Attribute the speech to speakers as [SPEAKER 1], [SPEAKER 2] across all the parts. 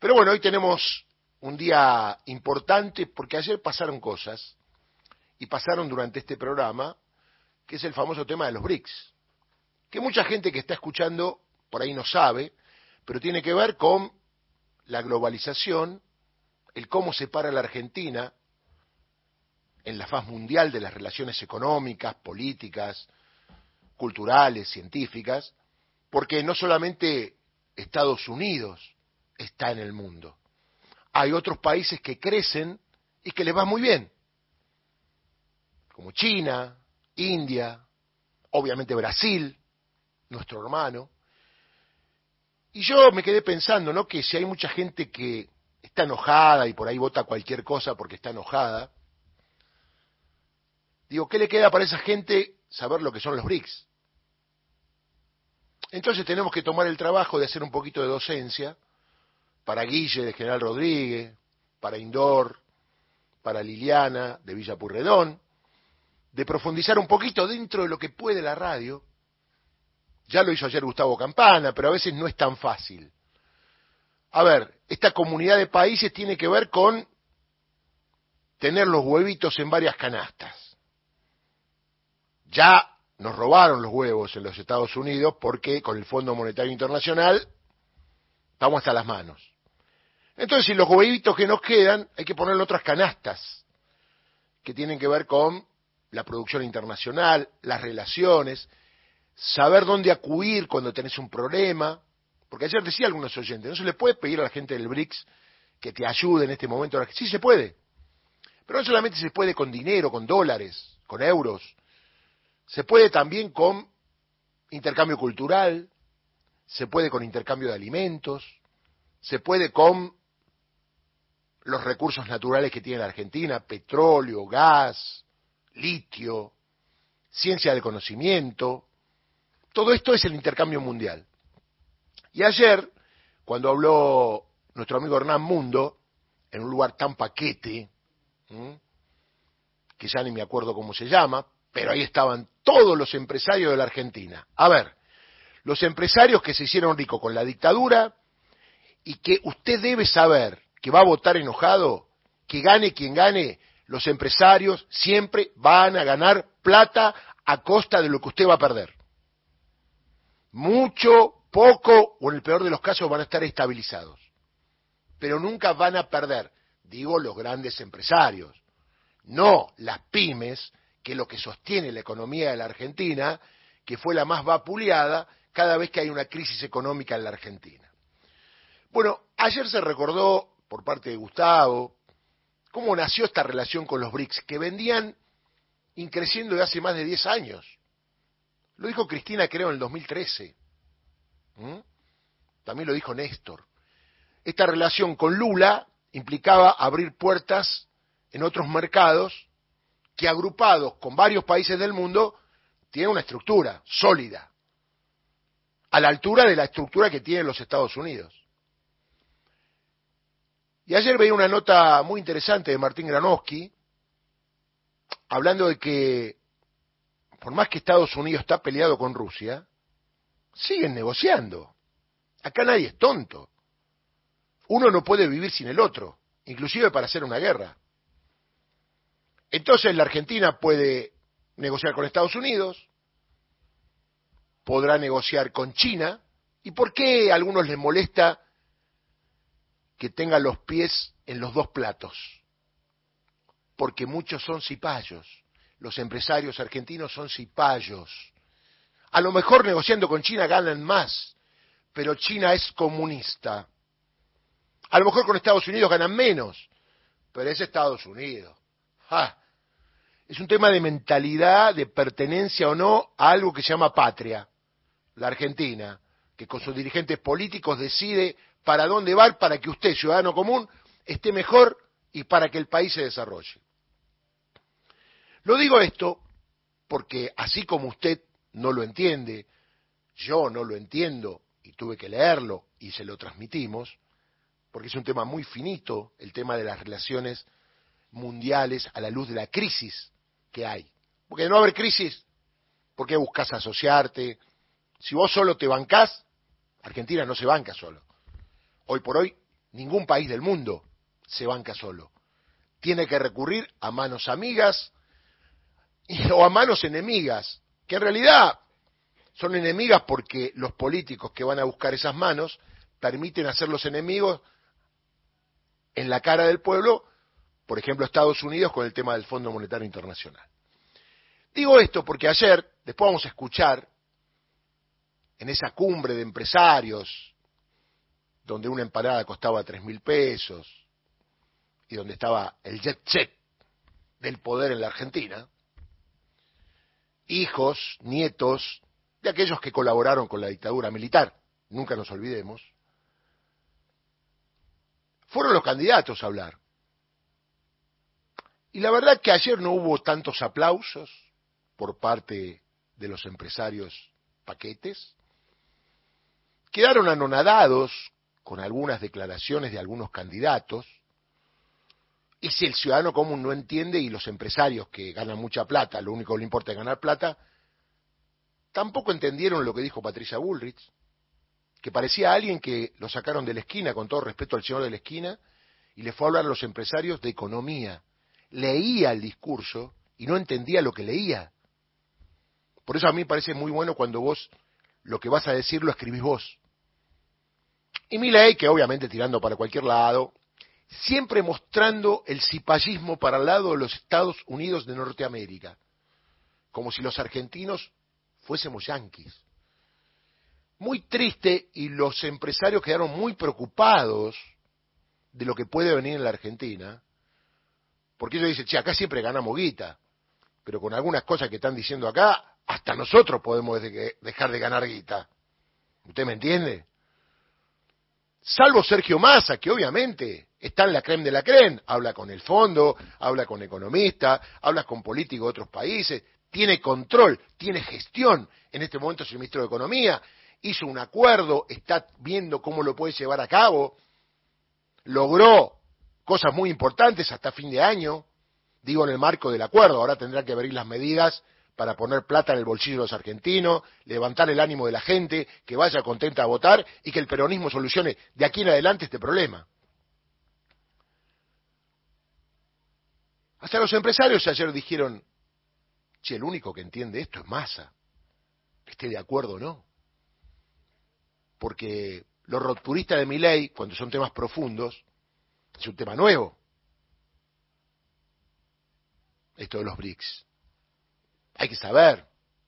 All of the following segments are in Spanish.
[SPEAKER 1] Pero bueno, hoy tenemos un día importante porque ayer pasaron cosas y pasaron durante este programa, que es el famoso tema de los BRICS, que mucha gente que está escuchando por ahí no sabe, pero tiene que ver con la globalización, el cómo separa la Argentina en la faz mundial de las relaciones económicas, políticas, culturales, científicas, porque no solamente Estados Unidos está en el mundo, hay otros países que crecen y que les va muy bien, como China, India, obviamente Brasil, nuestro hermano. Y yo me quedé pensando, ¿no? Que si hay mucha gente que está enojada y por ahí vota cualquier cosa porque está enojada, digo, ¿qué le queda para esa gente saber lo que son los BRICS? Entonces tenemos que tomar el trabajo de hacer un poquito de docencia para Guille de General Rodríguez, para Indor, para Liliana de Villa Purredón, de profundizar un poquito dentro de lo que puede la radio. Ya lo hizo ayer Gustavo Campana, pero a veces no es tan fácil. A ver, esta comunidad de países tiene que ver con tener los huevitos en varias canastas. Ya nos robaron los huevos en los Estados Unidos porque con el Fondo Monetario Internacional estamos hasta las manos. Entonces, si los huevitos que nos quedan, hay que ponerle otras canastas que tienen que ver con la producción internacional, las relaciones, saber dónde acudir cuando tenés un problema, porque ayer decía algunos oyentes, no se le puede pedir a la gente del BRICS que te ayude en este momento. Sí se puede, pero no solamente se puede con dinero, con dólares, con euros, se puede también con intercambio cultural, se puede con intercambio de alimentos, se puede con los recursos naturales que tiene la Argentina, petróleo, gas, litio, ciencia del conocimiento, todo esto es el intercambio mundial. Y ayer, cuando habló nuestro amigo Hernán Mundo, en un lugar tan paquete, que ya ni me acuerdo cómo se llama, pero ahí estaban todos los empresarios de la Argentina. A ver, los empresarios que se hicieron ricos con la dictadura y que usted debe saber que va a votar enojado, que gane quien gane, los empresarios siempre van a ganar plata a costa de lo que usted va a perder. Mucho, poco o en el peor de los casos van a estar estabilizados. Pero nunca van a perder, digo los grandes empresarios, no las pymes, que es lo que sostiene la economía de la Argentina, que fue la más vapuleada cada vez que hay una crisis económica en la Argentina. Bueno, ayer se recordó por parte de Gustavo, cómo nació esta relación con los BRICS, que vendían increciendo de hace más de 10 años. Lo dijo Cristina, creo, en el 2013. ¿Mm? También lo dijo Néstor. Esta relación con Lula implicaba abrir puertas en otros mercados que agrupados con varios países del mundo tienen una estructura sólida, a la altura de la estructura que tienen los Estados Unidos. Y ayer veía una nota muy interesante de Martín Granowski, hablando de que, por más que Estados Unidos está peleado con Rusia, siguen negociando. Acá nadie es tonto. Uno no puede vivir sin el otro, inclusive para hacer una guerra. Entonces la Argentina puede negociar con Estados Unidos, podrá negociar con China, ¿y por qué a algunos les molesta que tenga los pies en los dos platos, porque muchos son cipayos, los empresarios argentinos son cipayos. A lo mejor negociando con China ganan más, pero China es comunista. A lo mejor con Estados Unidos ganan menos, pero es Estados Unidos. Es un tema de mentalidad, de pertenencia o no a algo que se llama patria, la Argentina, que con sus dirigentes políticos decide para dónde va para que usted, ciudadano común, esté mejor y para que el país se desarrolle. Lo digo esto porque así como usted no lo entiende, yo no lo entiendo y tuve que leerlo y se lo transmitimos, porque es un tema muy finito, el tema de las relaciones mundiales a la luz de la crisis que hay. Porque de no haber crisis, ¿por qué buscas asociarte? Si vos solo te bancás, Argentina no se banca solo. Hoy por hoy ningún país del mundo se banca solo. Tiene que recurrir a manos amigas o a manos enemigas, que en realidad son enemigas porque los políticos que van a buscar esas manos permiten hacer los enemigos en la cara del pueblo, por ejemplo Estados Unidos con el tema del Fondo Monetario Internacional. Digo esto porque ayer, después vamos a escuchar en esa cumbre de empresarios, donde una empanada costaba tres mil pesos y donde estaba el jet set del poder en la Argentina, hijos, nietos de aquellos que colaboraron con la dictadura militar, nunca nos olvidemos, fueron los candidatos a hablar. Y la verdad que ayer no hubo tantos aplausos por parte de los empresarios paquetes. Quedaron anonadados con algunas declaraciones de algunos candidatos. Y si el ciudadano común no entiende y los empresarios que ganan mucha plata, lo único que le importa es ganar plata, tampoco entendieron lo que dijo Patricia Bullrich, que parecía alguien que lo sacaron de la esquina, con todo respeto al señor de la esquina, y le fue a hablar a los empresarios de economía. Leía el discurso y no entendía lo que leía. Por eso a mí me parece muy bueno cuando vos lo que vas a decir lo escribís vos. Y mi ley, que obviamente tirando para cualquier lado, siempre mostrando el cipallismo para el lado de los Estados Unidos de Norteamérica, como si los argentinos fuésemos yanquis muy triste y los empresarios quedaron muy preocupados de lo que puede venir en la Argentina, porque ellos dicen, che, acá siempre ganamos guita, pero con algunas cosas que están diciendo acá, hasta nosotros podemos dejar de ganar guita. ¿Usted me entiende? Salvo Sergio Massa, que obviamente está en la creme de la creme, habla con el fondo, habla con economistas, habla con políticos de otros países, tiene control, tiene gestión. En este momento es el ministro de Economía, hizo un acuerdo, está viendo cómo lo puede llevar a cabo, logró cosas muy importantes hasta fin de año, digo en el marco del acuerdo, ahora tendrá que abrir las medidas para poner plata en el bolsillo de los argentinos, levantar el ánimo de la gente, que vaya contenta a votar y que el peronismo solucione de aquí en adelante este problema. Hasta los empresarios ayer dijeron, che, el único que entiende esto es masa, esté de acuerdo o no porque los rupturistas de mi ley, cuando son temas profundos, es un tema nuevo. Esto de los BRICS. Hay que saber,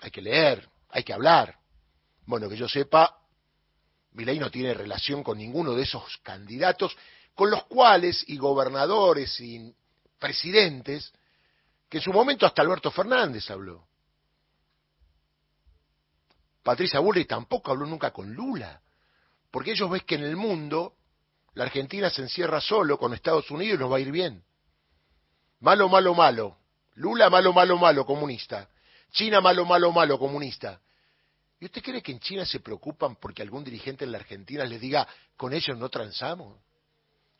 [SPEAKER 1] hay que leer, hay que hablar. Bueno, que yo sepa, mi ley no tiene relación con ninguno de esos candidatos con los cuales y gobernadores y presidentes que en su momento hasta Alberto Fernández habló. Patricia Bullrich tampoco habló nunca con Lula, porque ellos ven que en el mundo la Argentina se encierra solo con Estados Unidos y nos va a ir bien. Malo, malo, malo. Lula, malo, malo, malo, comunista. China, malo, malo, malo, comunista. ¿Y usted cree que en China se preocupan porque algún dirigente en la Argentina les diga, con ellos no transamos?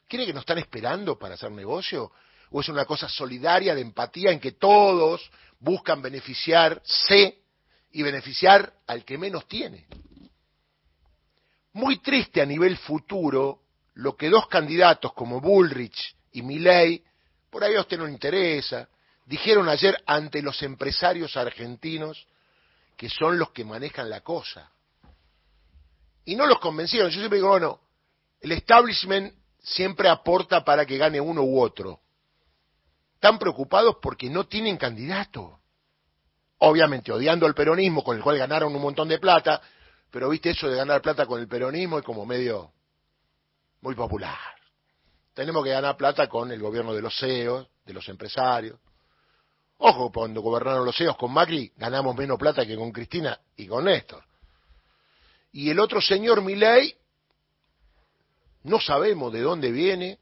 [SPEAKER 1] ¿Cree que nos están esperando para hacer negocio? ¿O es una cosa solidaria de empatía en que todos buscan beneficiarse y beneficiar al que menos tiene. Muy triste a nivel futuro lo que dos candidatos como Bullrich y Milley, por ahí a usted no le interesa, dijeron ayer ante los empresarios argentinos que son los que manejan la cosa. Y no los convencieron. Yo siempre digo, bueno, el establishment siempre aporta para que gane uno u otro. Están preocupados porque no tienen candidato obviamente odiando al peronismo, con el cual ganaron un montón de plata, pero viste eso de ganar plata con el peronismo es como medio muy popular. Tenemos que ganar plata con el gobierno de los CEOs, de los empresarios. Ojo, cuando gobernaron los CEOs con Macri, ganamos menos plata que con Cristina y con Néstor. Y el otro señor Milei, no sabemos de dónde viene,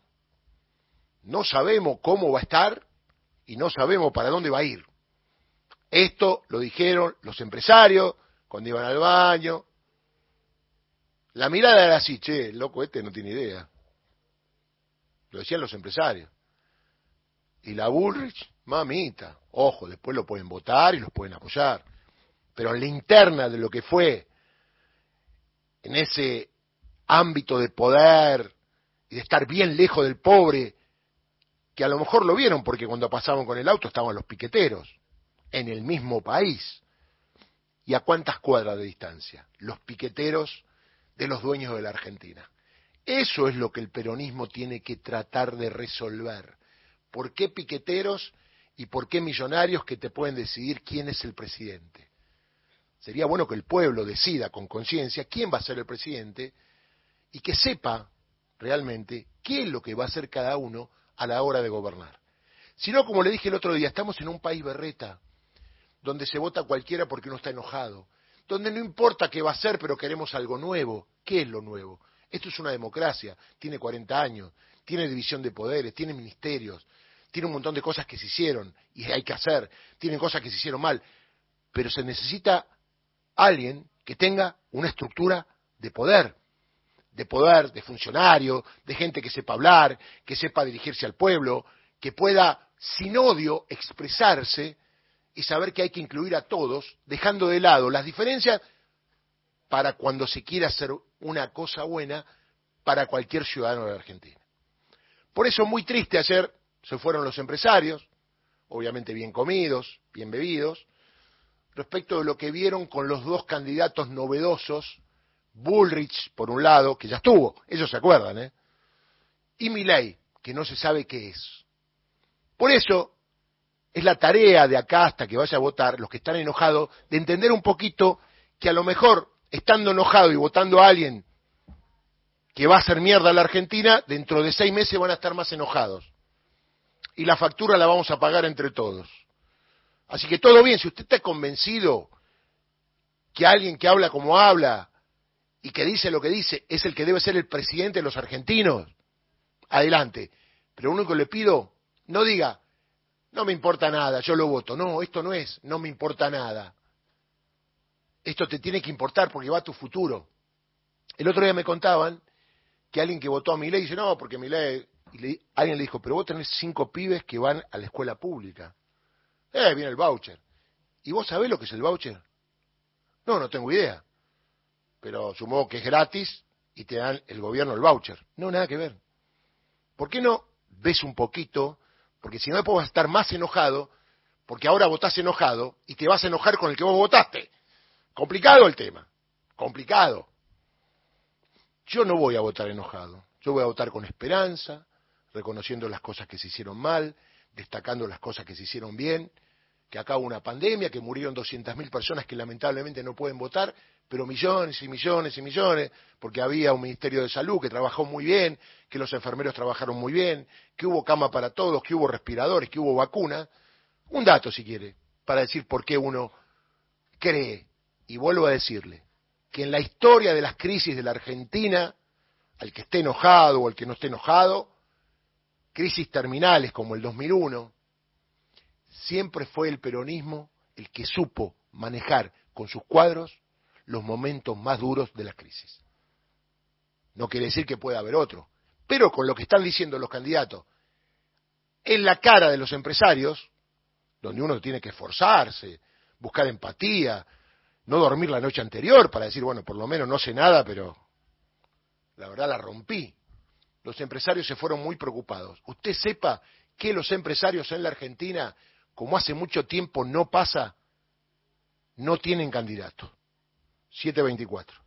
[SPEAKER 1] no sabemos cómo va a estar y no sabemos para dónde va a ir. Esto lo dijeron los empresarios cuando iban al baño. La mirada era así, che, el loco este no tiene idea. Lo decían los empresarios. Y la Bullrich, mamita, ojo, después lo pueden votar y los pueden apoyar. Pero en la interna de lo que fue, en ese ámbito de poder, y de estar bien lejos del pobre, que a lo mejor lo vieron porque cuando pasaban con el auto estaban los piqueteros, en el mismo país. ¿Y a cuántas cuadras de distancia? Los piqueteros de los dueños de la Argentina. Eso es lo que el peronismo tiene que tratar de resolver. ¿Por qué piqueteros y por qué millonarios que te pueden decidir quién es el presidente? Sería bueno que el pueblo decida con conciencia quién va a ser el presidente y que sepa realmente qué es lo que va a hacer cada uno a la hora de gobernar. Si no, como le dije el otro día, estamos en un país berreta, donde se vota cualquiera porque uno está enojado, donde no importa qué va a ser, pero queremos algo nuevo. ¿Qué es lo nuevo? Esto es una democracia, tiene 40 años, tiene división de poderes, tiene ministerios, tiene un montón de cosas que se hicieron y hay que hacer, tiene cosas que se hicieron mal, pero se necesita alguien que tenga una estructura de poder, de poder, de funcionario, de gente que sepa hablar, que sepa dirigirse al pueblo, que pueda, sin odio, expresarse y saber que hay que incluir a todos, dejando de lado las diferencias para cuando se quiera hacer una cosa buena para cualquier ciudadano de Argentina. Por eso, muy triste ayer se fueron los empresarios, obviamente bien comidos, bien bebidos, respecto de lo que vieron con los dos candidatos novedosos, Bullrich, por un lado, que ya estuvo, ellos se acuerdan, ¿eh? y Milley, que no se sabe qué es. Por eso, es la tarea de acá hasta que vaya a votar, los que están enojados, de entender un poquito que a lo mejor, estando enojado y votando a alguien que va a hacer mierda a la Argentina, dentro de seis meses van a estar más enojados. Y la factura la vamos a pagar entre todos. Así que todo bien, si usted está convencido que alguien que habla como habla y que dice lo que dice es el que debe ser el presidente de los argentinos, adelante. Pero lo único que le pido, no diga, no me importa nada, yo lo voto. No, esto no es, no me importa nada. Esto te tiene que importar porque va a tu futuro. El otro día me contaban que alguien que votó a mi ley dice, no, porque mi ley... Y alguien le dijo, pero vos tenés cinco pibes que van a la escuela pública. Eh, viene el voucher. ¿Y vos sabés lo que es el voucher? No, no tengo idea. Pero supongo que es gratis y te dan el gobierno el voucher. No, nada que ver. ¿Por qué no ves un poquito? Porque si no después vas a estar más enojado, porque ahora votás enojado y te vas a enojar con el que vos votaste. Complicado el tema. Complicado. Yo no voy a votar enojado. Yo voy a votar con esperanza, reconociendo las cosas que se hicieron mal, destacando las cosas que se hicieron bien, que hubo una pandemia, que murieron 200.000 personas que lamentablemente no pueden votar, pero millones y millones y millones, porque había un Ministerio de Salud que trabajó muy bien, que los enfermeros trabajaron muy bien, que hubo cama para todos, que hubo respiradores, que hubo vacunas. Un dato, si quiere, para decir por qué uno cree, y vuelvo a decirle, que en la historia de las crisis de la Argentina, al que esté enojado o al que no esté enojado, crisis terminales como el 2001, siempre fue el peronismo el que supo manejar con sus cuadros los momentos más duros de la crisis. No quiere decir que pueda haber otro, pero con lo que están diciendo los candidatos en la cara de los empresarios, donde uno tiene que esforzarse, buscar empatía, no dormir la noche anterior para decir, bueno, por lo menos no sé nada, pero la verdad la rompí los empresarios se fueron muy preocupados. Usted sepa que los empresarios en la Argentina, como hace mucho tiempo no pasa, no tienen candidato. 724.